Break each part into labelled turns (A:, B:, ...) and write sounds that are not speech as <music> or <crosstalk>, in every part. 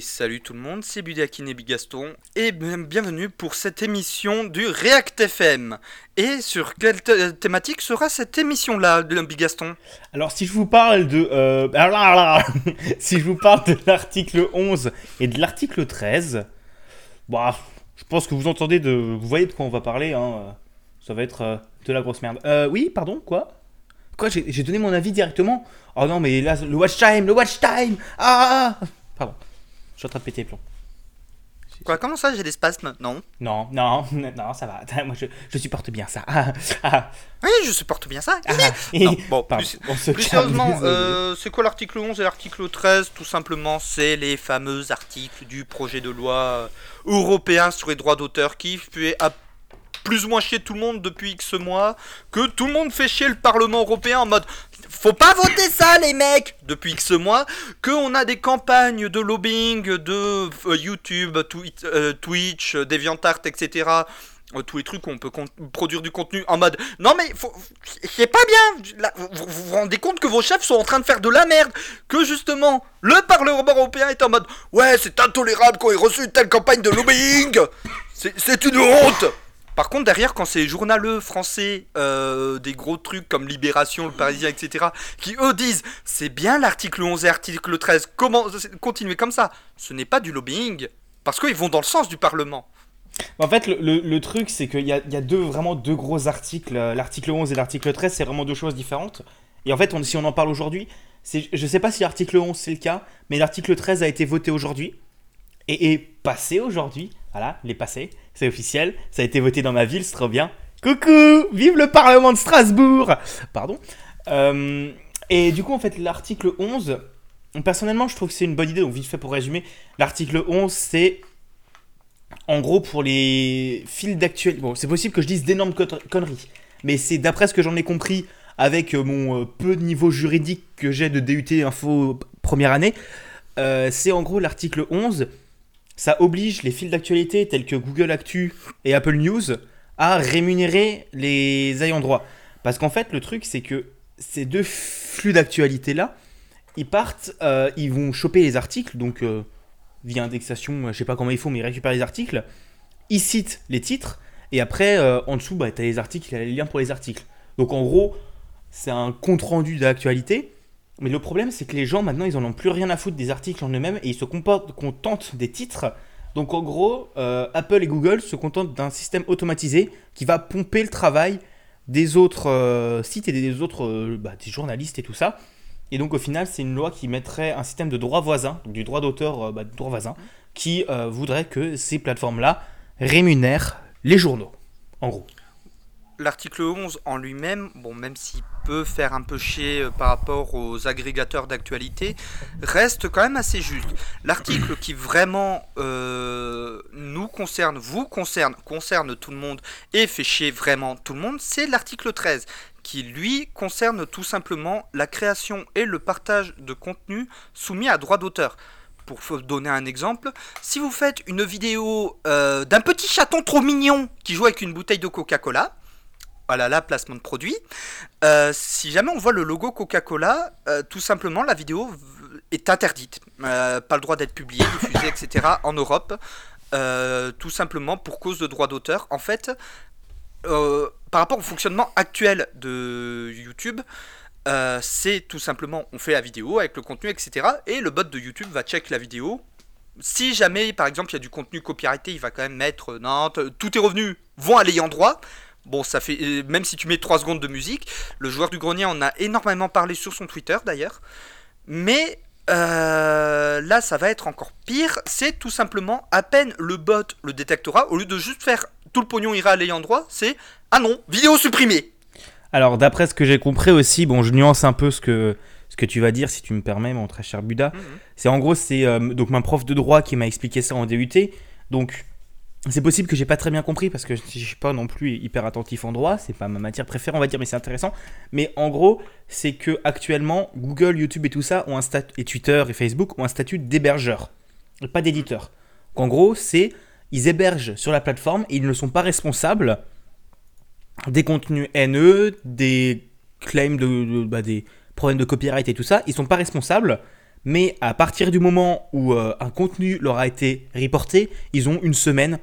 A: Salut tout le monde, c'est Budakin et Bigaston, et bienvenue pour cette émission du React FM. Et sur quelle thématique sera cette émission-là, Bigaston?
B: Alors si je vous parle de... Euh, <laughs> si je vous parle de l'article 11 et de l'article 13, bah, je pense que vous entendez de... Vous voyez de quoi on va parler, hein. Ça va être euh, de la grosse merde. Euh, oui, pardon, quoi? Quoi, j'ai donné mon avis directement? Oh non, mais là, le watch time, le watch time Ah Pardon. Je suis en train de péter les plombs.
A: Quoi, comment ça, j'ai des spasmes? Non.
B: Non, non, <laughs> non, ça va. <laughs> Moi, je, supporte bien ça. Ah, <laughs> ah.
A: Oui, je supporte bien ça. Ah, bon, plus, sérieusement, euh, c'est quoi l'article 11 et l'article 13 Tout simplement, c'est les fameux articles du projet de loi européen sur les droits d'auteur qui fait plus ou moins chier tout le monde depuis X mois, que tout le monde fait chier le Parlement européen en mode faut pas voter ça les mecs. Depuis X mois, qu'on a des campagnes de lobbying de euh, YouTube, euh, Twitch, DeviantArt, etc. Euh, tous les trucs où on peut produire du contenu en mode non mais c'est pas bien. Vous, vous, rendez compte que vos chefs sont en train de faire de la merde. Que justement le Parlement européen est en mode ouais c'est intolérable qu'on ait reçu une telle campagne de lobbying. C'est une honte par contre, derrière, quand c'est journaleux français, euh, des gros trucs comme Libération, Le Parisien, etc., qui eux disent c'est bien l'article 11 et l'article 13, comment continuer comme ça Ce n'est pas du lobbying, parce qu'ils vont dans le sens du Parlement.
B: En fait, le, truc, c'est qu'il y a, deux, vraiment deux gros articles. L'article 11 et l'article 13, c'est vraiment deux choses différentes. Et en fait, si on en parle aujourd'hui, je ne sais pas si l'article 11 c'est le cas, mais l'article 13 a été voté aujourd'hui et est passé aujourd'hui. Voilà, il est passé c'est officiel, ça a été voté dans ma ville, c'est trop bien. Coucou Vive le Parlement de Strasbourg Pardon. Euh, et du coup, en fait, l'article 11, personnellement, je trouve que c'est une bonne idée. Donc, vite fait pour résumer, l'article 11, c'est en gros pour les fils d'actualité. Bon, c'est possible que je dise d'énormes conneries, mais c'est d'après ce que j'en ai compris avec euh, mon euh, peu de niveau juridique que j'ai de DUT Info première année. c'est en gros l'article 11 ça oblige les fils d'actualité tels que Google Actu et Apple News à rémunérer les ayants droit. Parce qu'en fait, le truc, c'est que ces deux flux d'actualité-là, ils partent, euh, ils vont choper les articles, donc euh, via indexation, je sais pas comment ils font, mais ils récupèrent les articles, ils citent les titres, et après, euh, en dessous, bah, tu as les articles, il y les liens pour les articles. Donc en gros, c'est un compte-rendu d'actualité, mais le problème, c'est que les gens, maintenant, ils en ont plus rien à foutre des articles en eux-mêmes et ils se contentent des titres. Donc, en gros, euh, Apple et Google se contentent d'un système automatisé qui va pomper le travail des autres euh, sites et des autres euh, bah, journalistes et tout ça. Et donc, au final, c'est une loi qui mettrait un système de droit voisin, du droit d'auteur, bah, droit voisin, qui voudrait que ces plateformes-là rémunèrent les journaux, en gros
A: l'article 11 en lui-même, bon, même s'il peut faire un peu chier euh, par rapport aux agrégateurs d'actualité, reste quand même assez juste. L'article qui vraiment euh, nous concerne, vous concerne, concerne tout le monde et fait chier vraiment tout le monde, c'est l'article 13 qui lui concerne tout simplement la création et le partage de contenu soumis à droit d'auteur pour donner un exemple, si vous faites une vidéo euh, d'un petit chaton trop mignon qui joue avec une bouteille de Coca-Cola, voilà la placement de produit. Euh, si jamais on voit le logo Coca-Cola, euh, tout simplement la vidéo est interdite. Euh, pas le droit d'être publiée, <laughs> diffusée, etc. en Europe. tout simplement pour cause de droit d'auteur. En fait, par rapport au fonctionnement actuel de YouTube, c'est tout simplement on fait la vidéo avec le contenu, etc. Et le bot de YouTube va check la vidéo. Si jamais, par exemple, il y a du contenu copyrighté, il va quand même mettre non, tous tes revenus vont à l'ayant droit. Bon, ça fait. Euh, même si tu mets 3 secondes de musique, le joueur du grenier en a énormément parlé sur son Twitter d'ailleurs. Mais euh, là, ça va être encore pire. C'est tout simplement à peine le bot le détectera, au lieu de juste faire tout le pognon ira à l'ayant droit, c'est ah non, vidéo supprimée.
B: Alors, d'après ce que j'ai compris aussi, bon, je nuance un peu ce que, ce que tu vas dire, si tu me permets, mon très cher Buda. Mhm. C'est en gros, c'est euh, donc ma prof de droit qui m'a expliqué ça en DUT. Donc, c'est possible que j'ai pas très bien compris parce que je suis pas non plus hyper attentif en droit, c'est pas ma matière préférée, on va dire, mais c'est intéressant. Mais en gros, c'est que actuellement, Google, YouTube et tout ça ont un statut, et Twitter et Facebook ont un statut d'hébergeur, pas d'éditeur. En gros, c'est ils hébergent sur la plateforme et ils ne sont pas responsables des contenus haineux, des claims de, bah, des problèmes de copyright et tout ça. Ils sont pas responsables Mais à partir du moment où euh, un contenu leur a été reporté, ils ont une semaine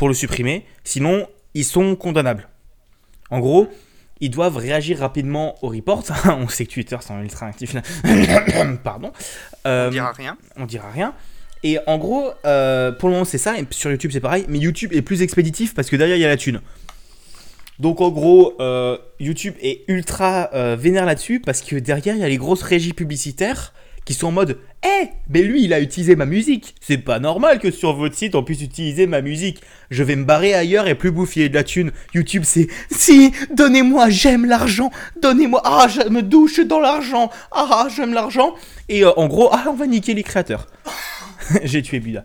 B: pour le supprimer. Sinon, ils sont condamnables. En gros, ils doivent réagir rapidement au report. <laughs> on sait que Twitter sont ultra actifs. <coughs> Pardon.
A: Euh, on dira rien.
B: On dira rien. Et en gros, euh, pour le moment, c'est ça. Et sur YouTube, c'est pareil. Mais YouTube est plus expéditif parce que derrière, il y a la thune. Donc en gros, euh, YouTube est ultra euh, vénère là-dessus parce que derrière, il y a les grosses régies publicitaires qui sont en mode Eh, mais lui, il a utilisé ma musique. C'est pas normal que sur votre site, on puisse utiliser ma musique. Je vais me barrer ailleurs et plus bouffer de la thune. YouTube, c'est Si, donnez-moi, j'aime l'argent. Donnez-moi, ah, je me douche dans l'argent. Ah, j'aime l'argent. Et en gros, ah, on va niquer les créateurs. <laughs> J'ai tué Buda.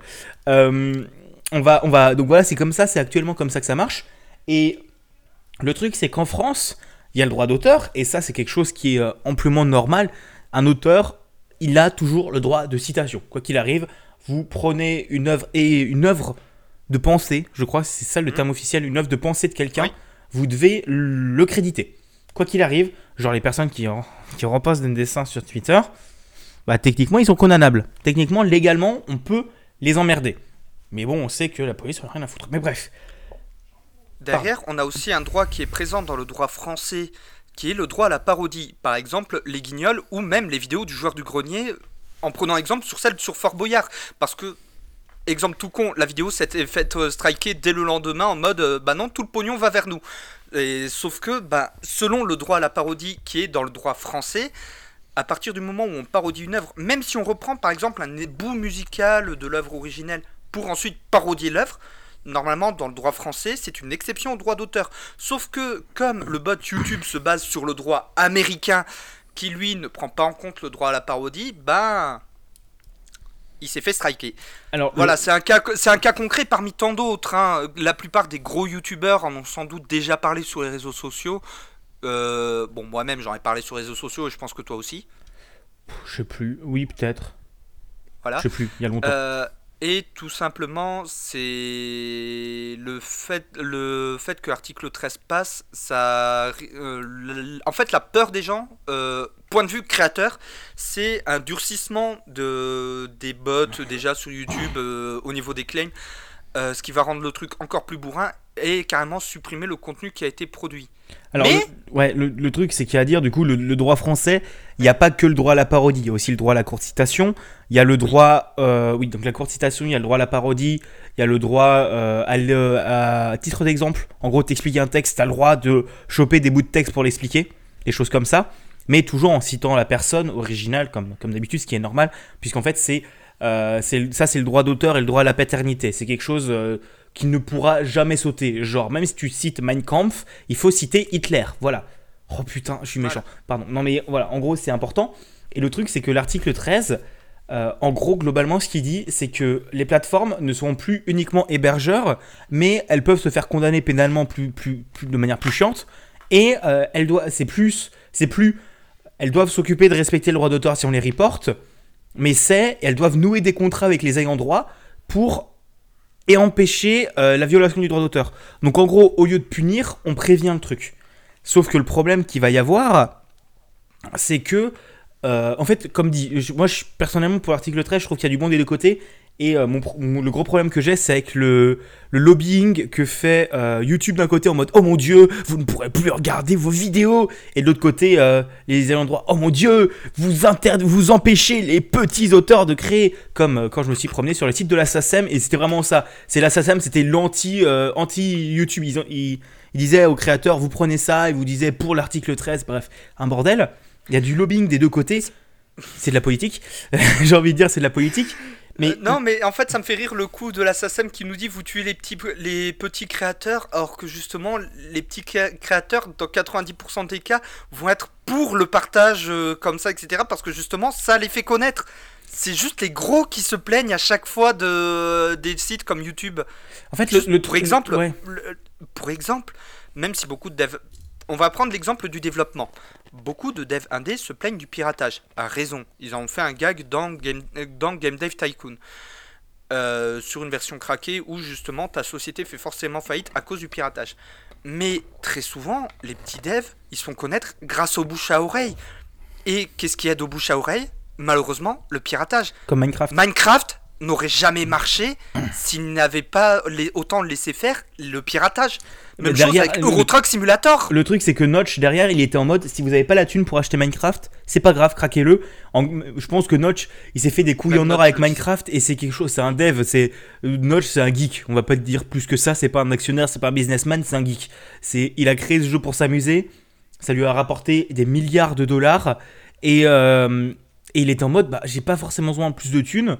B: Euh, on va, on va, donc voilà, c'est comme ça, c'est actuellement comme ça que ça marche. Et le truc, c'est qu'en France, il y a le droit d'auteur, et ça, c'est quelque chose qui est euh, amplement normal. Un auteur, il a toujours le droit de citation. Quoi qu'il arrive, vous prenez une œuvre et une œuvre de pensée, je crois, c'est ça le terme officiel, une œuvre de pensée de quelqu'un, vous devez le créditer. Quoi qu'il arrive, genre les personnes qui, qui repostent des dessins sur Twitter, bah, techniquement, ils sont condamnables. Techniquement, légalement, on peut les emmerder. Mais bon, on sait que la police n'a rien à foutre. Mais bref.
A: Derrière, on a aussi un droit qui est présent dans le droit français, qui est le droit à la parodie. Par exemple, les guignols ou même les vidéos du joueur du grenier, en prenant exemple sur celle sur Fort Boyard. Parce que, exemple tout con, la vidéo s'était faite euh, striker dès le lendemain en mode euh, bah non, tout le pognon va vers nous. Et, sauf que, bah, selon le droit à la parodie qui est dans le droit français, à partir du moment où on parodie une œuvre, même si on reprend par exemple un bout musical de l'œuvre originelle pour ensuite parodier l'œuvre, normalement dans le droit français c'est une exception au droit d'auteur. Sauf que comme le bot YouTube se base sur le droit américain qui lui ne prend pas en compte le droit à la parodie, ben il s'est fait striker. Alors voilà, c'est un cas, c'est un cas concret parmi tant d'autres. Hein. La plupart des gros youtubeurs en ont sans doute déjà parlé sur les réseaux sociaux. Euh, bon, moi-même, j'en ai parlé sur les réseaux sociaux et je pense que toi aussi.
B: Je sais plus. Oui, peut-être. Voilà. Je sais plus. Il y a longtemps.
A: Euh, et tout simplement, c'est le fait, le fait que l'article 13 passe, ça, euh, en fait, la peur des gens, point de vue créateur, c'est un durcissement de, des bots <laughs> déjà sur YouTube au niveau des claims, ce qui va rendre le truc encore plus bourrin et carrément supprimer le contenu qui a été produit.
B: Alors, le, ouais, le, truc, c'est qu'il y a à dire, du coup, le, droit français, il n'y a pas que le droit à la parodie, il y a aussi le droit à la courte citation, il y a le droit, euh, oui, donc la courte citation, il y a le droit à la parodie, il y a le droit euh, à, à, titre d'exemple, en gros, t'expliquer un texte, t'as le droit de choper des bouts de texte pour l'expliquer, des choses comme ça, mais toujours en citant la personne originale, comme, comme d'habitude, ce qui est normal, puisqu'en fait, c'est, euh, ça, c'est le droit d'auteur et le droit à la paternité, c'est quelque chose qui ne pourra jamais sauter. Genre, même si tu cites Mein Kampf, il faut citer Hitler. Voilà. Oh putain, je suis méchant. Pardon. Non, mais voilà, en gros, c'est important. Et le truc, c'est que l'article 13, euh, en gros, globalement, ce qu'il dit, c'est que les plateformes ne seront plus uniquement hébergeurs, mais elles peuvent se faire condamner pénalement plus, plus, de manière plus chiante. Et euh, elles doivent, c'est plus, c'est plus, elles doivent s'occuper de respecter le droit d'auteur si on les reporte, mais c'est, elles doivent nouer des contrats avec les ayants droit pour et empêcher euh, la violation du droit d'auteur. Donc en gros, au lieu de punir, on prévient le truc. Sauf que le problème qu'il va y avoir, c'est que, euh, en fait, comme dit, moi personnellement pour l'article 13, je trouve qu'il y a du bon des deux côtés. Et euh, mon, le gros problème que j'ai, c'est avec le, lobbying que fait euh, YouTube d'un côté en mode Oh mon dieu, vous ne pourrez plus regarder vos vidéos. Et de l'autre côté, euh, les ayants droit Oh mon dieu, vous, inter vous empêchez les petits auteurs de créer. Comme quand je me suis promené sur le site de la SACEM, et c'était vraiment ça. C'est la SACEM, c'était l'anti anti. Ils, ils, ils, disaient aux créateurs Vous prenez ça, et vous disaient pour l'article 13, bref, un bordel. Il y a du lobbying des deux côtés. C'est de la politique. <laughs> j'ai envie de dire, c'est de la politique.
A: Mais euh, non, mais en fait, ça me fait rire le coup de l'assassin qui nous dit vous tuez les petits, les petits créateurs, alors que justement, les petits créateurs, dans 90% des cas, vont être pour le partage euh, comme ça, etc. Parce que justement, ça les fait connaître. C'est juste les gros qui se plaignent à chaque fois de des sites comme YouTube. En fait, le, pour exemple, pour exemple, même si beaucoup de devs on va prendre l'exemple du développement. Beaucoup de devs indés se plaignent du piratage. À raison. Ils ont fait un gag dans Game, dans Game Dev Tycoon. Euh, sur une version craquée où justement ta société fait forcément faillite à cause du piratage. Mais très souvent, les petits devs, ils se font connaître grâce aux bouche à oreille. Et qu'est-ce qu'il y a de bouche à oreille? Malheureusement le piratage.
B: Comme Minecraft.
A: Minecraft n'aurait jamais marché <clears throat> s'il n'avait pas les, autant laissé faire le piratage. Même chose avec Euro Truck Simulator.
B: Le truc, c'est que Notch, derrière, il était en mode si vous avez pas la thune pour acheter Minecraft, c'est pas grave, craquez-le. Je pense que Notch, il s'est fait des couilles
A: Même
B: en or avec. Minecraft et c'est quelque chose, c'est un dev. c'est Notch, c'est un geek. On va pas te dire plus que ça, c'est pas un actionnaire, c'est pas un businessman, c'est un geek. C'est, Il a créé ce jeu pour s'amuser, ça lui a rapporté des milliards de dollars et, euh, et il est en mode bah, j'ai pas forcément besoin de plus de thunes,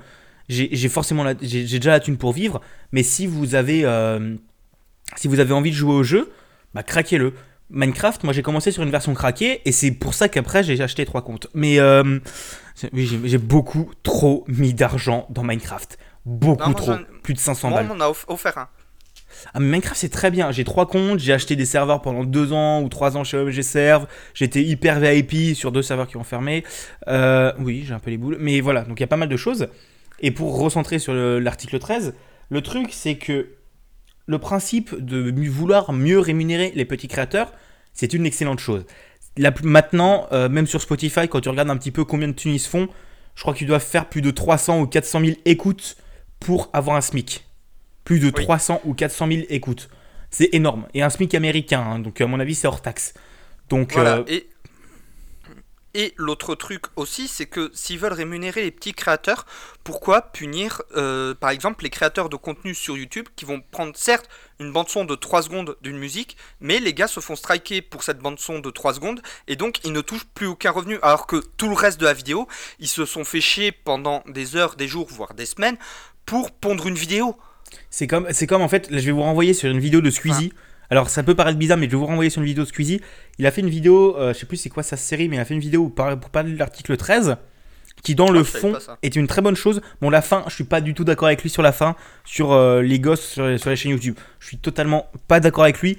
B: j'ai forcément j'ai déjà la thune pour vivre, mais si vous avez. euh, si vous avez envie de jouer au jeu, bah craquez-le. Minecraft, moi j'ai commencé sur une version craquée et c'est pour ça qu'après j'ai acheté trois comptes. Mais euh, oui, j'ai beaucoup trop mis d'argent dans Minecraft. Beaucoup
A: Non,
B: trop. Plus de 500
A: Moi,
B: balles.
A: on m'en a off- offert un.
B: Ah, mais Minecraft c'est très bien. J'ai trois comptes, j'ai acheté des serveurs pendant deux ans ou trois ans chez OMG Serve. J'étais hyper VIP sur deux serveurs qui ont fermé. Euh, oui, j'ai un peu les boules. Mais voilà, donc il y a pas mal de choses. Et pour recentrer sur le- l'article 13, le truc c'est que le principe de vouloir mieux rémunérer les petits créateurs, c'est une excellente chose. Maintenant, euh, même sur Spotify, quand tu regardes un petit peu combien de ils se font, je crois qu'ils doivent faire plus de 300 ou 400 000 écoutes pour avoir un SMIC. Plus de 300 ou 400 000 écoutes. C'est énorme. Et un SMIC américain, hein, donc à mon avis, c'est hors taxe. Donc,
A: Voilà.
B: euh,
A: Et, et l'autre truc aussi, c'est que s'ils veulent rémunérer les petits créateurs, pourquoi punir, euh, par exemple, les créateurs de contenu sur YouTube qui vont prendre certes une bande-son de 3 secondes d'une musique, mais les gars se font striker pour cette bande-son de 3 secondes, et donc ils ne touchent plus aucun revenu, alors que tout le reste de la vidéo, ils se sont fait chier pendant des heures, des jours, voire des semaines, pour pondre une vidéo.
B: C'est comme, c'est comme en fait, là, je vais vous renvoyer sur une vidéo de Squeezie. Alors ça peut paraître bizarre, mais je vais vous renvoyer sur une vidéo de Squeezie. Il a fait une vidéo, euh, je sais plus c'est quoi sa série, mais il a fait une vidéo pour, pour parler de l'article 13, qui dans le
A: Ah, savais
B: fond est une très bonne chose. Bon, la fin, je suis pas du tout d'accord avec lui sur la fin, sur euh, les gosses sur, les- sur les chaînes YouTube. Je suis totalement pas d'accord avec lui,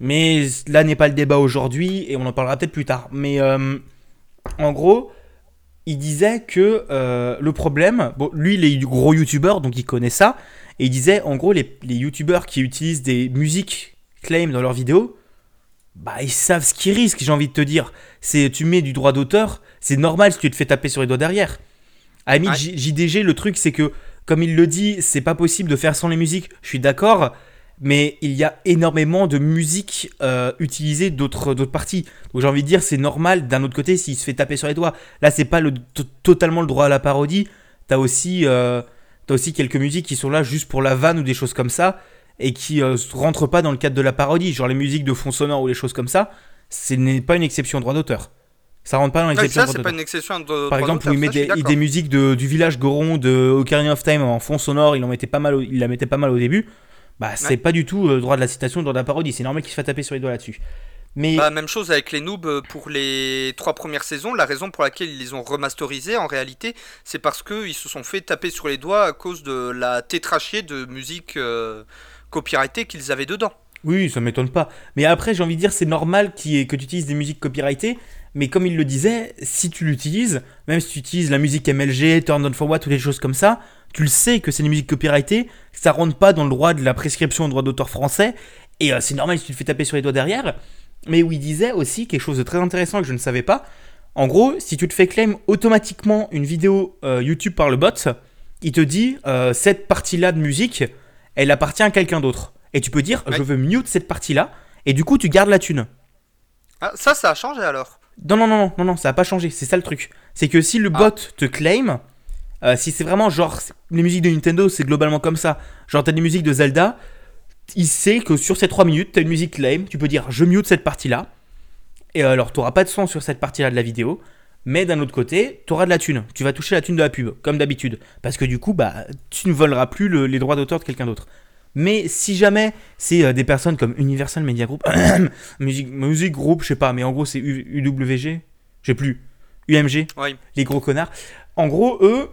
B: mais là n'est pas le débat aujourd'hui et on en parlera peut-être plus tard. Mais euh, en gros, il disait que euh, le problème, bon, lui il est gros youtubeur donc il connaît ça, et il disait en gros les, les youtubeurs qui utilisent des musiques claim dans leurs vidéos, bah ils savent ce qu'ils risquent, j'ai envie de te dire. C'est tu mets du droit d'auteur, c'est normal si tu te fais taper sur les doigts derrière. J- JDG, le truc c'est que comme il le dit, c'est pas possible de faire sans les musiques. Je suis d'accord, mais il y a énormément de musique euh, utilisée d'autres d'autres parties. Donc j'ai envie de dire, c'est normal d'un autre côté s'il se fait taper sur les doigts. Là, c'est pas le, to- totalement le droit à la parodie. T'as aussi, euh, t'as aussi quelques musiques qui sont là juste pour la vanne ou des choses comme ça et qui euh, rentrent pas dans le cadre de la parodie. Genre les musiques de fond sonore ou les choses comme ça, ce n'est pas une exception au droit d'auteur. Ça rentre pas dans
A: Ouais,
B: l'exception
A: ça,
B: au droit
A: c'est pas une exception de.
B: Par exemple, où il met
A: ça,
B: des, musiques de- du village Goron de Ocarina of Time en fond sonore, il en mettait pas mal, au- il la mettait pas mal au début. Bah, c'est
A: Ouais.
B: pas du tout euh, droit de la citation, droit de la parodie. C'est normal qu'il se fasse taper sur les doigts là-dessus. Mais
A: Bah, même chose avec les noobs euh, pour les trois premières saisons. La raison pour laquelle ils les ont remasterisés, en réalité, c'est parce qu'ils se sont fait taper sur les doigts à cause de la tétrachée de musique euh, copyrightée qu'ils avaient dedans.
B: oui, ça m'étonne pas. Mais après, j'ai envie de dire, c'est normal que tu utilises des musiques copyrightées. Mais comme il le disait, si tu l'utilises, même si tu utilises la musique MLG, Turn On For What, ou des choses comme ça, tu le sais que c'est des musiques copyrightées, ça rentre pas dans le droit de la prescription au droit d'auteur français, et euh, c'est normal si tu te fais taper sur les doigts derrière. Mais où il disait aussi quelque chose de très intéressant que je ne savais pas. En gros, si tu te fais claim automatiquement une vidéo euh, YouTube par le bot, il te dit euh, cette partie-là de musique, elle appartient à quelqu'un d'autre. Et tu peux dire
A: Ouais.
B: je veux mute cette partie-là, et du coup tu gardes la thune.
A: Ah, ça, ça a changé alors?
B: Non, non, non, non, non, non, ça n'a pas changé. C'est ça le truc. C'est que si le
A: Ah.
B: bot te claim, euh, si c'est vraiment genre les musiques de Nintendo, c'est globalement comme ça. Genre t'as des musiques de Zelda, il sait que sur ces 3 minutes, t'as une musique claim, tu peux dire je mute cette partie-là. Et alors t'auras pas de son sur cette partie-là de la vidéo. Mais d'un autre côté, t'auras de la thune. Tu vas toucher la thune de la pub, comme d'habitude. Parce que du coup, bah, tu ne voleras plus le- les droits d'auteur de quelqu'un d'autre. Mais si jamais c'est euh, des personnes comme Universal Media Group, <coughs> Music, Music Group, je sais pas, mais en gros c'est UWG, j'ai plus, UMG,
A: Oui.
B: les gros connards. En gros, eux,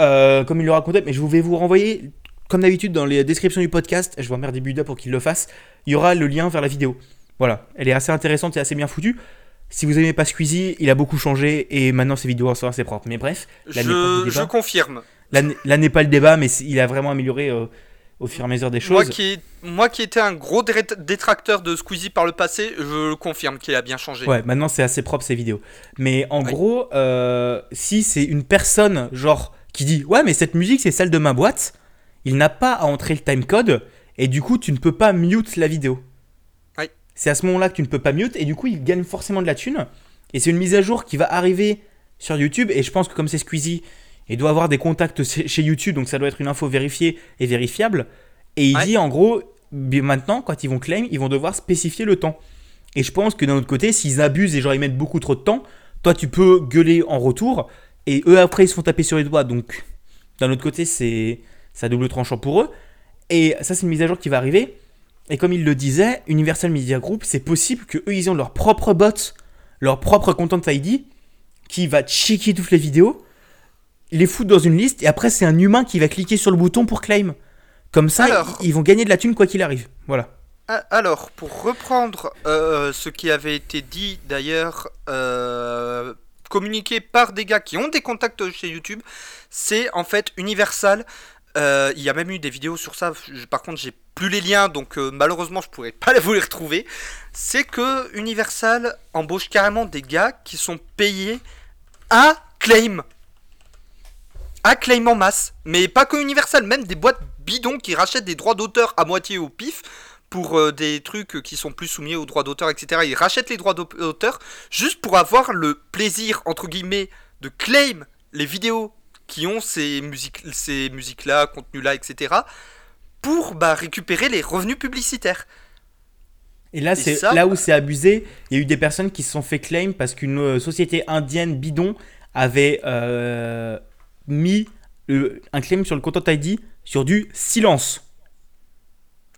B: euh, comme ils le racontaient, mais je vais vous renvoyer, comme d'habitude, dans les descriptions du podcast, je vais emmerder Buda pour qu'il le fasse, il y aura le lien vers la vidéo. Voilà, elle est assez intéressante et assez bien foutue. Si vous aimez pas Squeezie, il a beaucoup changé et maintenant ses vidéos sont assez propres. Mais bref, là pas
A: Je, confirme.
B: Là, n'est pas le débat, mais il a vraiment amélioré. euh, au fur et à mesure des
A: Moi
B: choses.
A: qui, moi qui étais un gros dé- détracteur de Squeezie par le passé, je le confirme qu'il a bien changé.
B: Ouais, maintenant c'est assez propre ces vidéos. Mais en
A: Oui.
B: gros, euh, si c'est une personne, genre, qui dit Ouais, mais cette musique c'est celle de ma boîte, il n'a pas à entrer le timecode et du coup tu ne peux pas mute la vidéo. C'est à ce moment-là que tu ne peux pas mute et du coup il gagne forcément de la thune. Et c'est une mise à jour qui va arriver sur YouTube et je pense que comme c'est Squeezie, il doit avoir des contacts chez YouTube donc ça doit être une info vérifiée et vérifiable. Et il
A: Ouais.
B: dit en gros, maintenant quand ils vont claim, ils vont devoir spécifier le temps. Et je pense que d'un autre côté, s'ils abusent et genre ils mettent beaucoup trop de temps, toi tu peux gueuler en retour et eux après ils se font taper sur les doigts. Donc d'un autre côté, c'est ça double tranchant pour eux. Et ça c'est une mise à jour qui va arriver. Et comme il le disait, Universal Media Group, c'est possible que eux ils ont leur propre bot, leur propre content ID qui va checker toutes les vidéos, les foutre dans une liste et après c'est un humain qui va cliquer sur le bouton pour claim. Comme ça,
A: Alors.
B: ils vont gagner de la thune quoi qu'il arrive. Voilà.
A: Ah, Alors, pour reprendre euh, ce qui avait été dit d'ailleurs, euh, communiqué par des gars qui ont des contacts chez YouTube, c'est en fait Universal. euh, il y a même eu des vidéos sur ça. je- par contre, j'ai plus les liens, donc euh, malheureusement, je pourrais pas <laughs> vous les retrouver. C'est que Universal embauche carrément des gars qui sont payés à claim. À claim en masse. Mais pas que Universal, même des boîtes bidons qui rachètent des droits d'auteur à moitié au pif pour euh, des trucs qui sont plus soumis aux droits d'auteur, etc. Ils rachètent les droits d'auteur juste pour avoir le plaisir, entre guillemets, de claim les vidéos qui ont ces musiques, ces musiques-là, contenus-là, etc. pour bah, récupérer les revenus publicitaires.
B: Et là, c'est
A: ça-
B: là où c'est abusé. Il y a eu des personnes qui se sont fait claim parce qu'une euh, société indienne bidon avait euh, mis euh, un claim sur le Content ID sur du silence.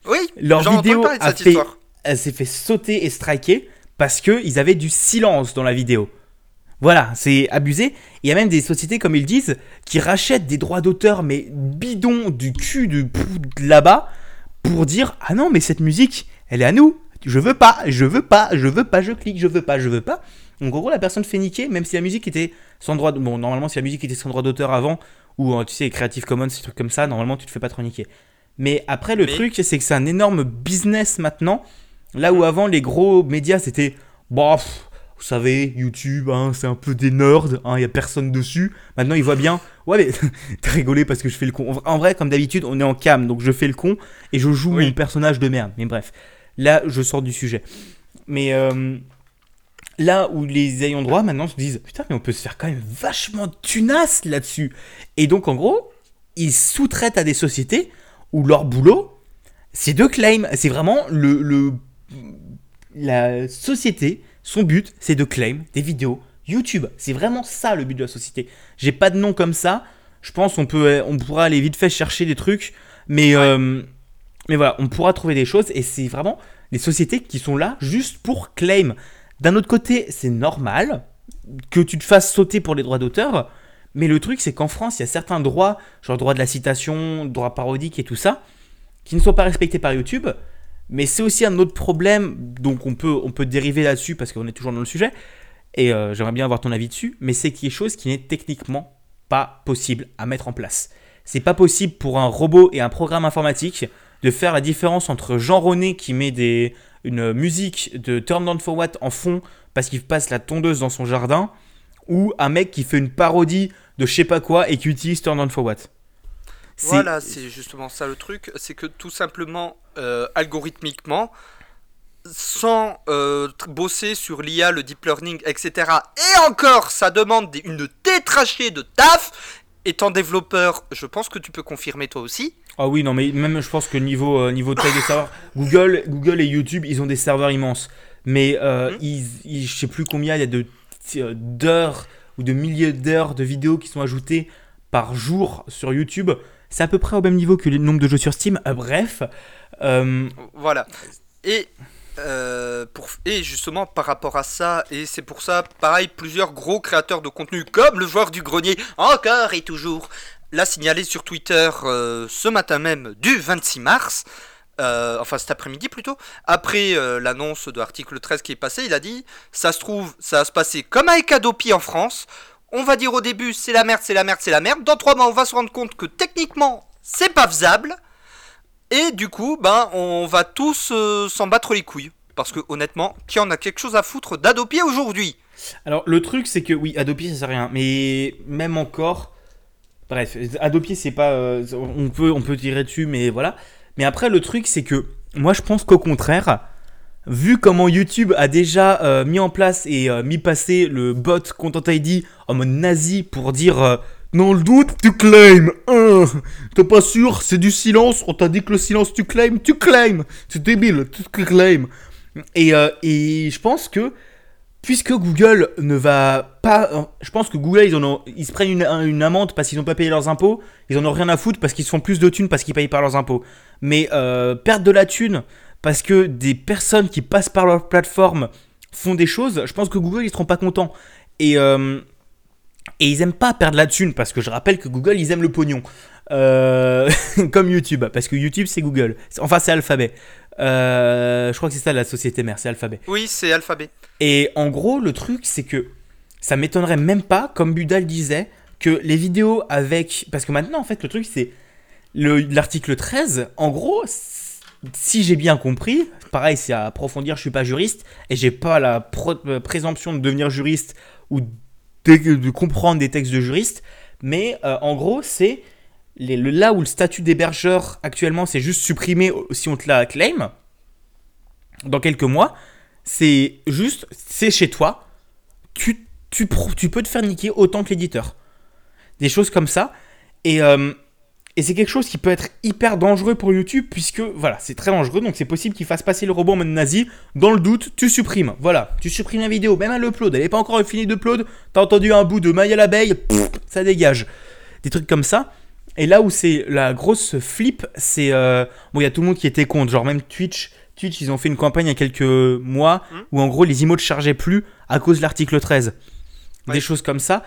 A: Oui,
B: Leur vidéo a fait, elle s'est fait sauter et striker parce que ils avaient du silence dans la vidéo. Voilà, c'est abusé. Il y a même des sociétés, comme ils disent, qui rachètent des droits d'auteur, mais bidons du cul de, de là-bas, pour dire Ah non, mais cette musique, elle est à nous. Je veux pas, je veux pas, je veux pas, je clique, je veux pas, je veux pas. Donc en gros, la personne fait niquer, même si la musique était sans droit. de- Bon, normalement, si la musique était sans droit d'auteur avant, ou euh, tu sais, Creative Commons, ces trucs comme ça, normalement, tu te fais pas trop niquer. Mais après, le
A: Mais-
B: truc, c'est que c'est un énorme business maintenant. Là où avant, les gros médias, c'était. Bah, pff, vous savez, YouTube, hein, c'est un peu des nerds, il y a personne dessus. Maintenant, ils voient bien. Ouais, mais <laughs> t'as rigolé parce que je fais le con. En vrai, comme d'habitude, on est en cam, donc je fais le con et je joue
A: Oui.
B: mon personnage de merde. Mais bref, là, je sors du sujet. Mais euh, là où les ayants droit maintenant se disent Putain, mais on peut se faire quand même vachement de tunas là-dessus. Et donc, en gros, ils sous-traitent à des sociétés où leur boulot, c'est de claim. C'est vraiment le, le- la société, son but, c'est de claim des vidéos YouTube. C'est vraiment ça le but de la société. J'ai pas de nom comme ça. Je pense on peut, on pourra aller vite fait chercher des trucs, mais euh, mais voilà, on pourra trouver des choses et c'est vraiment des sociétés qui sont là juste pour claim. D'un autre côté, c'est normal que tu te fasses sauter pour les droits d'auteur, mais le truc c'est qu'en France, il y a certains droits, genre droit de la citation, droit parodique et tout ça, qui ne sont pas respectés par YouTube. Mais c'est aussi un autre problème, donc on peut, on peut dériver là-dessus parce qu'on est toujours dans le sujet, et euh, j'aimerais bien avoir ton avis dessus, mais c'est quelque chose qui n'est techniquement pas possible à mettre en place. C'est pas possible pour un robot et un programme informatique de faire la différence entre Jean René qui met des, une musique de Turn Down for What en fond parce qu'il passe la tondeuse dans son jardin, ou un mec qui fait une parodie de je sais pas quoi et qui utilise Turn Down for What.
A: Voilà, c'est justement ça le truc, c'est que tout simplement, euh, algorithmiquement, sans euh, bosser sur l'IA, le deep learning, etc. Et encore, ça demande des- une tétrachée de taf. Étant développeur, je pense que tu peux confirmer toi aussi.
B: Ah oui, non, mais même je pense que niveau, euh, niveau taille des serveurs, Google, Google et YouTube, ils ont des serveurs immenses. Mais euh,
A: Mhm.
B: ils, ils- je sais plus combien il y a de d'heures ou de milliers d'heures de vidéos qui sont ajoutées par jour sur YouTube. C'est à peu près au même niveau que le nombre de jeux sur Steam. Euh, bref, euh,
A: Voilà. Et, euh, et justement, par rapport à ça, et c'est pour ça, pareil, plusieurs gros créateurs de contenu, comme le joueur du grenier, encore et toujours, l'a signalé sur Twitter ce matin même du 26 mars. enfin cet après-midi plutôt, après l'annonce de l'article 13 qui est passé, il a dit, ça se trouve, ça va se passer comme avec Adopi en France, on va dire au début c'est la merde, c'est la merde, c'est la merde, dans trois mois on va se rendre compte que techniquement c'est pas faisable, Et du coup, ben, on va tous euh, s'en battre les couilles. Parce que honnêtement, qui en a quelque chose à foutre d'Adopi aujourd'hui?
B: Alors le truc c'est que oui, Adopi ça sert à rien, mais même encore, bref, Adopi c'est pas, euh, on peut on peut tirer dessus, mais voilà. Mais après le truc c'est que moi je pense qu'au contraire, vu comment YouTube a déjà euh, mis en place et euh, mis passer le bot Content ID en mode nazi pour dire euh, dans le doute tu claim, hein, t'es pas sûr, c'est du silence, on t'a dit que le silence tu claim, tu claim, c'est débile, tu claim. Et, et je pense que puisque Google ne va pas, je pense que Google ils en ont, ils se prennent une, un- une amende parce qu'ils n'ont pas payé leurs impôts, ils en ont rien à foutre parce qu'ils se font plus de thunes parce qu'ils payent pas leurs impôts. Mais perdre de la thune parce que des personnes qui passent par leur plateforme font des choses, je pense que Google ils seront pas contents. Et euh, et ils aiment pas perdre la thune parce que je rappelle que Google ils aiment le pognon. Euh, <laughs> comme YouTube, parce que YouTube c'est Google. Enfin c'est Alphabet. Euh, je crois que c'est ça la société mère, c'est Alphabet.
A: Oui, c'est Alphabet.
B: Et en gros, le truc, c'est que ça m'étonnerait même pas, comme Budal disait, que les vidéos avec. Parce que maintenant, en fait, le truc, c'est. le- L'article 13, en gros, si j'ai bien compris, pareil, c'est à approfondir, je suis pas juriste, et j'ai pas la euh, présomption de devenir juriste ou de, comprendre des textes de juriste, mais euh, en gros, c'est. là où le statut d'hébergeur actuellement, c'est juste supprimé si on te la claim, dans quelques mois, c'est juste, c'est chez toi, tu, tu, peux te faire niquer autant que l'éditeur. Des choses comme ça. Et, euh, et c'est quelque chose qui peut être hyper dangereux pour YouTube, puisque voilà, c'est très dangereux, donc c'est possible qu'il fasse passer le robot en mode nazi. Dans le doute, tu supprimes. Voilà, tu supprimes la vidéo, même à l'upload, elle n'est pas encore finie d'upload, t'as entendu un bout de maille à l'abeille, ça dégage. Des trucs comme ça. Et là où c'est la grosse flip, c'est. euh, bon, il y a tout le monde qui était contre, genre même Twitch. Twitch, ils ont fait une campagne il y a quelques mois
A: Hmm.
B: où en gros les emotes chargeaient plus à cause de l'article 13.
A: Ouais.
B: Des choses comme ça.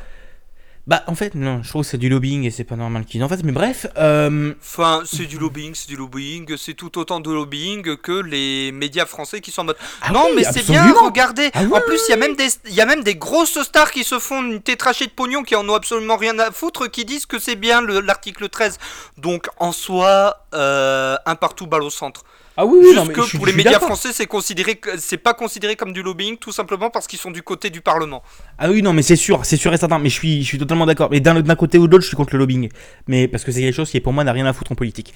B: Bah, en fait, non, je trouve que c'est du lobbying et c'est pas normal qu'ils en fassent. Mais bref, euh,
A: Enfin, c'est du lobbying, c'est du lobbying, c'est tout autant de lobbying que les médias français qui sont en mode
B: Ah
A: non,
B: oui,
A: mais c'est bien, regardez.
B: Ah oui,
A: en plus, il y a même des, il y a même des grosses stars qui se font une tétrachée de pognon, qui en ont absolument rien à foutre, qui disent que c'est bien le- l'article 13. Donc, en soi, euh, un partout balle au centre.
B: Ah oui, oui,
A: Juste
B: non, mais
A: que
B: je suis-
A: pour les médias français, c'est considéré, que- c'est pas considéré comme du lobbying, tout simplement parce qu'ils sont du côté du Parlement.
B: Ah oui, non, mais c'est sûr, c'est sûr et certain. Mais je suis, je suis totalement d'accord. Mais d'un côté ou de l'autre, je suis contre le lobbying. Mais parce que c'est quelque chose qui, pour moi, n'a rien à foutre en politique.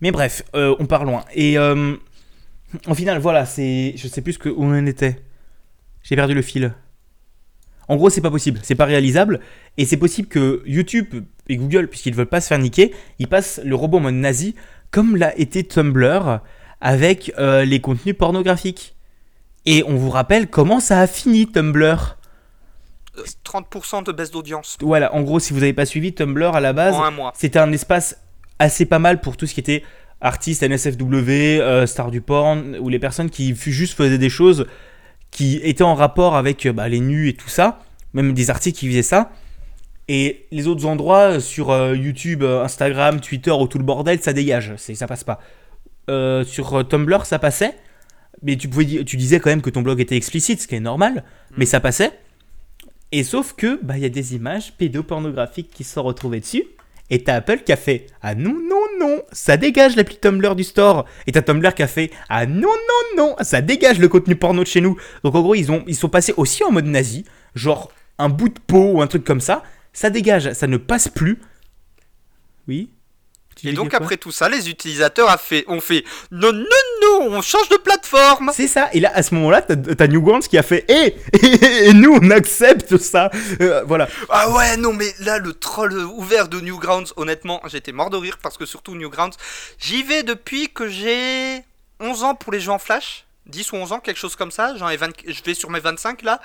B: Mais bref, euh, on part loin. Et euh, en final, voilà, c'est. Je sais plus que, où on en était. J'ai perdu le fil. En gros, c'est pas possible, c'est pas réalisable. Et c'est possible que YouTube et Google, puisqu'ils veulent pas se faire niquer, ils passent le robot en mode nazi, comme l'a été Tumblr avec euh, les contenus pornographiques. Et on vous rappelle comment ça a fini Tumblr.
A: Euh, 30% de baisse d'audience
B: Voilà, en gros, si vous n'avez pas suivi Tumblr à la base, c'était un espace assez pas mal pour tout ce qui était artistes, NSFW, euh, stars du porn, ou les personnes qui juste faisaient des choses qui étaient en rapport avec euh, bah, les nus et tout ça, même des artistes qui faisaient ça. Et les autres endroits euh, sur euh, YouTube, Instagram, Twitter ou tout le bordel, ça dégage, ça passe pas. Euh, sur euh, Tumblr, ça passait, mais tu, pouvais, tu disais quand même que ton blog était explicite, ce qui est normal, mais ça passait. Et sauf que, bah, il y a des images pédopornographiques qui se sont retrouvées dessus. Et t'as Apple qui a fait Ah non, non, non, ça dégage l'appli Tumblr du store. Et t'as Tumblr qui a fait Ah non, non, non, ça dégage le contenu porno de chez nous. Donc en gros, ils, ont, ils sont passés aussi en mode nazi. Genre un bout de peau ou un truc comme ça. Ça dégage, ça ne passe plus. Oui
A: Et donc après tout ça, les utilisateurs a fait, ont fait non non non, on change de plateforme.
B: C'est ça, et là à ce moment-là, t'as Newgrounds qui a fait Eh et, nous on accepte ça Euh, Voilà.
A: Ah ouais non mais là le troll ouvert de Newgrounds, honnêtement, j'étais mort de rire parce que surtout Newgrounds, j'y vais depuis que j'ai 11 ans pour les jeux en Flash, 10 ou 11 ans, quelque chose comme ça. J'en ai 20, je vais sur mes 25 là.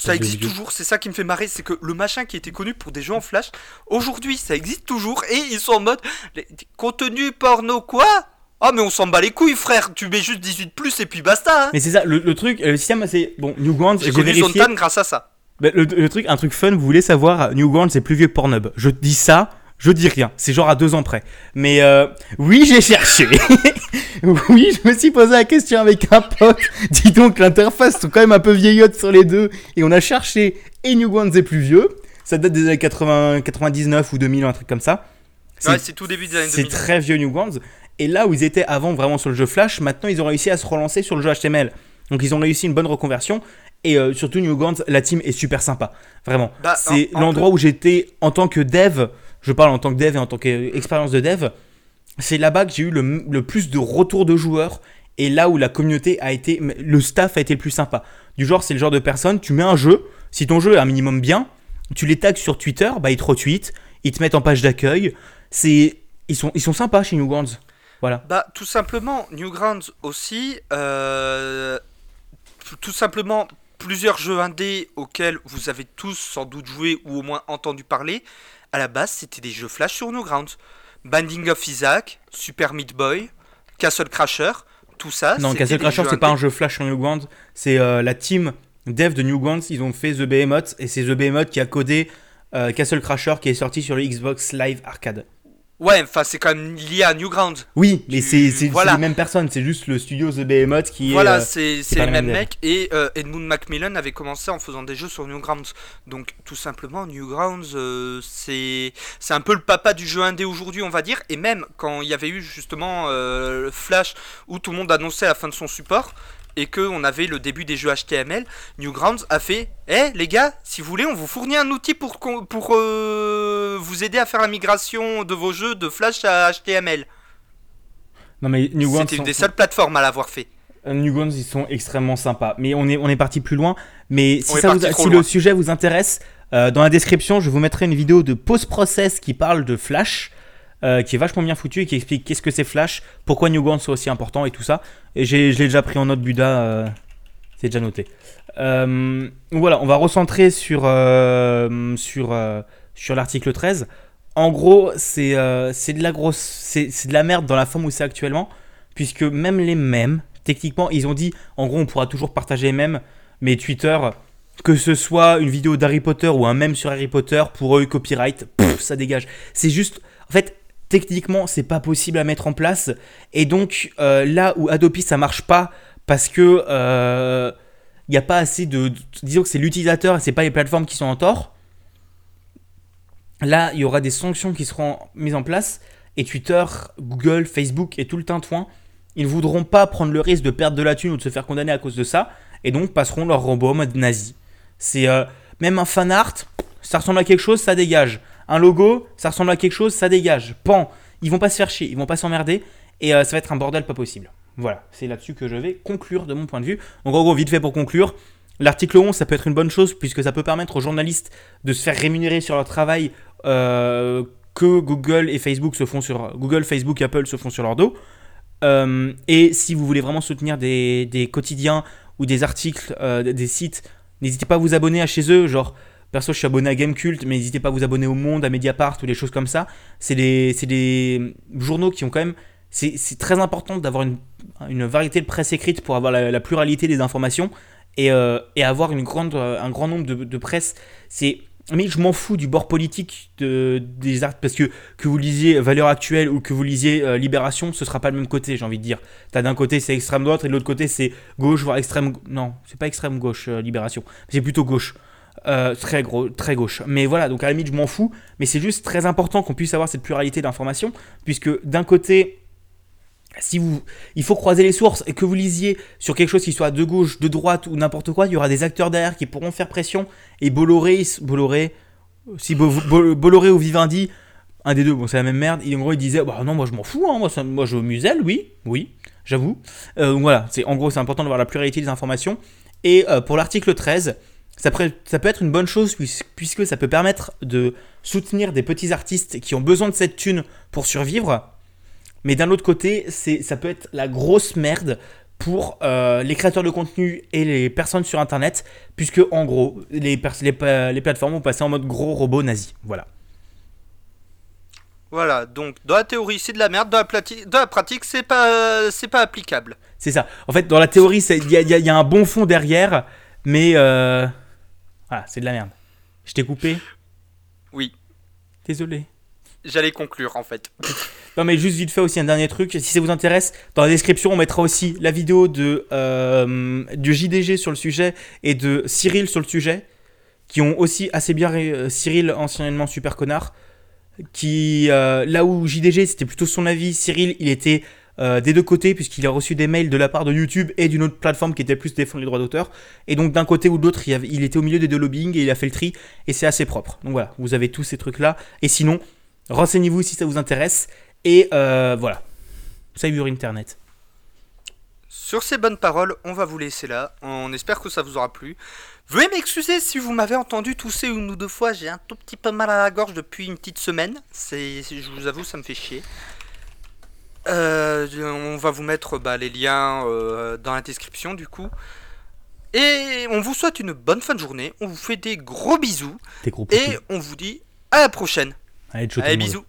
A: Ça existe toujours, c'est ça qui me fait marrer, c'est que le machin qui était connu pour des jeux en flash, aujourd'hui ça existe toujours et ils sont en mode les- contenu porno quoi? Ah mais on s'en bat les couilles frère, tu mets juste 18 plus et puis basta. hein.
B: Mais c'est ça, le, le truc, le système c'est. Bon, Newgrounds,
A: J'ai
B: vérifié.
A: Zontan grâce à ça.
B: Bah, le, le truc, un truc fun, vous voulez savoir, Newgrounds c'est plus vieux que Pornhub. Je dis ça, je dis rien. C'est genre à deux ans près. Mais euh, oui, j'ai cherché. <laughs> oui, je me suis posé la question avec un pote. <laughs> Dis donc, l'interface sont quand même un peu vieillotte sur les deux. Et on a cherché, et Newgrounds est plus vieux. Ça date des années 80, 99 ou 2000, un truc comme ça. C'est-
A: Ouais, c'est tout début des années
B: c'est
A: 2000.
B: très vieux Newgrounds. Et là où ils étaient avant vraiment sur le jeu Flash, maintenant ils ont réussi à se relancer sur le jeu HTML. Donc ils ont réussi une bonne reconversion. Et euh, surtout Newgrounds, la team est super sympa. Vraiment.
A: Bah,
B: c'est
A: en- en
B: l'endroit où j'étais en tant que dev. Je parle en tant que dev et en tant qu'expérience de dev. C'est là-bas que j'ai eu le, plus de retours de joueurs. Et là où la communauté a été. Le staff a été le plus sympa. Du genre, c'est le genre de personne, tu mets un jeu. Si ton jeu est un minimum bien, tu les tags sur Twitter, bah ils te retweetent. Ils te mettent en page d'accueil. C'est. Ils sont, ils sont sympas chez Newgrounds. Voilà.
A: Bah, tout simplement, Newgrounds aussi, euh, tout simplement, plusieurs jeux indés auxquels vous avez tous sans doute joué ou au moins entendu parler, à la base, c'était des jeux flash sur Newgrounds. Binding of Isaac, Super Meat Boy, Castle Crasher, tout ça.
B: Non, Castle Crasher, c'est pas un jeu flash sur Newgrounds. C'est euh, la team dev de Newgrounds. Ils ont fait The Behemoth. Et c'est The Behemoth qui a codé euh, Castle Crasher qui est sorti sur le Xbox Live Arcade.
A: Ouais, enfin, c'est quand même lié à Newgrounds.
B: Oui, mais c'est
A: voilà.
B: les mêmes personnes. C'est juste le studio The Behemoth qui
A: Voilà,
B: est. euh,
A: c'est les
B: le
A: mêmes
B: même
A: mecs. Et euh, Edmund Macmillan avait commencé en faisant des jeux sur Newgrounds. Donc, tout simplement, Newgrounds, euh, c'est c'est un peu le papa du jeu indé aujourd'hui, on va dire. Et même quand il y avait eu justement euh, le Flash, où tout le monde annonçait la fin de son support, et qu'on avait le début des jeux HTML, Newgrounds a fait Eh les gars, si vous voulez, on vous fournit un outil pour, pour euh, vous aider à faire la migration de vos jeux de Flash à HTML.
B: Non, mais Newgrounds.
A: C'était une
B: sont-
A: des seules plateformes à l'avoir fait.
B: Euh, Newgrounds, ils sont extrêmement sympas. Mais on est, on est parti plus loin. Mais si, ça vous- le sujet vous intéresse, euh, dans la description, je vous mettrai une vidéo de post-process qui parle de Flash, euh, qui est vachement bien foutu et qui explique qu'est-ce que c'est Flash, pourquoi Newgrounds sont aussi important et tout ça. Et je l'ai déjà pris en note Buda, euh, c'est déjà noté. Euh, voilà, on va recentrer sur, euh, sur, sur l'article 13. En gros, c'est c'est de la grosse, c'est c'est de la merde dans la forme où c'est actuellement, puisque même les mêmes, techniquement, ils ont dit, en gros, on pourra toujours partager les mêmes, mais Twitter, que ce soit une vidéo d'Harry Potter ou un mème sur Harry Potter, pour eux, copyright, ça dégage. C'est juste, en fait, techniquement, c'est pas possible à mettre en place, et donc euh, là où Adopi ça marche pas, parce que euh, il n'y a pas assez de, de- disons que c'est l'utilisateur et c'est pas les plateformes qui sont en tort. Là, il y aura des sanctions qui seront mises en place et Twitter, Google, Facebook et tout le tintouin, ils ne voudront pas prendre le risque de perdre de la thune ou de se faire condamner à cause de ça et donc passeront leur robot en mode nazi. C'est euh, même un fan art, ça ressemble à quelque chose, ça dégage. Un logo, ça ressemble à quelque chose, ça dégage. Pan, ils vont pas se faire chier, ils vont pas s'emmerder et euh, ça va être un bordel pas possible. Voilà, c'est là-dessus que je vais conclure de mon point de vue. Donc en gros, vite fait pour conclure, l'article 11, ça peut être une bonne chose puisque ça peut permettre aux journalistes de se faire rémunérer sur leur travail euh, que Google et Facebook se font sur Google, Facebook, Apple se font sur leur dos. Euh, et si vous voulez vraiment soutenir des, des quotidiens ou des articles, des sites, n'hésitez pas à vous abonner à chez eux. Genre, perso, je suis abonné à Gamecult, mais n'hésitez pas à vous abonner au Monde, à Mediapart ou des choses comme ça. C'est des, des journaux qui ont quand même. C'est très important d'avoir une, une variété de presse écrite pour avoir la, pluralité des informations et, euh, et avoir une grande, un grand nombre de, presse. C'est mais je m'en fous du bord politique de, des arts parce que que vous lisiez Valeurs Actuelles ou que vous lisiez euh, Libération, ce sera pas le même côté, j'ai envie de dire. T'as d'un côté c'est extrême droite et de l'autre côté c'est gauche voire extrême non, c'est pas extrême gauche euh, Libération, c'est plutôt gauche. Euh, très gros, très gauche. Mais voilà, donc à la limite je m'en fous, mais c'est juste très important qu'on puisse avoir cette pluralité d'informations puisque d'un côté si vous, il faut croiser les sources et que vous lisiez sur quelque chose qui soit de gauche, de droite ou n'importe quoi, il y aura des acteurs derrière qui pourront faire pression et Bolloré, Bolloré, si Bo- Bo- Bolloré ou Vivendi, un des deux, bon c'est la même merde, il, en gros il disait bah non moi je m'en fous, hein, moi, ça- moi je veux Musel, oui, oui, j'avoue. Euh, donc voilà, en gros c'est important d'avoir la pluralité des informations. Et euh, pour l'article 13, ça, peut- ça peut être une bonne chose puis- puisque ça peut permettre de soutenir des petits artistes qui ont besoin de cette thune pour survivre. Mais d'un autre côté, c'est, ça peut être la grosse merde pour euh, les créateurs de contenu et les personnes sur Internet, puisque en gros, les, les, plateformes vont passer en mode gros robot nazi. Voilà.
A: Voilà, donc dans la théorie c'est de la merde, dans la, plati- dans la pratique c'est pas, c'est pas applicable.
B: C'est ça. En fait, dans la théorie, y y il y a un bon fond derrière, mais euh, voilà, c'est de la merde. Je t'ai coupé
A: Oui,
B: Désolé.
A: j'allais conclure en fait. <laughs>
B: Non mais juste vite fait aussi un dernier truc, si ça vous intéresse, dans la description on mettra aussi la vidéo de, euh, du JDG sur le sujet et de Cyril sur le sujet, qui ont aussi assez bien... euh, Cyril, anciennement super connard, qui euh, là où JDG c'était plutôt son avis, Cyril il était euh, des deux côtés puisqu'il a reçu des mails de la part de YouTube et d'une autre plateforme qui était plus défendre les droits d'auteur. Et donc d'un côté ou de l'autre, il, était au milieu des deux lobbying et il a fait le tri et c'est assez propre. Donc voilà, vous avez tous ces trucs là. Et sinon, renseignez-vous si ça vous intéresse. Et euh, voilà, Cyber Internet.
A: Sur ces bonnes paroles, on va vous laisser là. On espère que ça vous aura plu. Veuillez m'excuser si vous m'avez entendu tousser une ou deux fois. J'ai un tout petit peu mal à la gorge depuis une petite semaine. Je vous avoue, ça me fait chier. Euh, on va vous mettre bah, les liens euh, dans la description du coup. Et on vous souhaite une bonne fin de journée. On vous fait des gros bisous.
B: Gros
A: Et on vous dit à la prochaine.
B: Allez, ciao
A: Allez, bisous.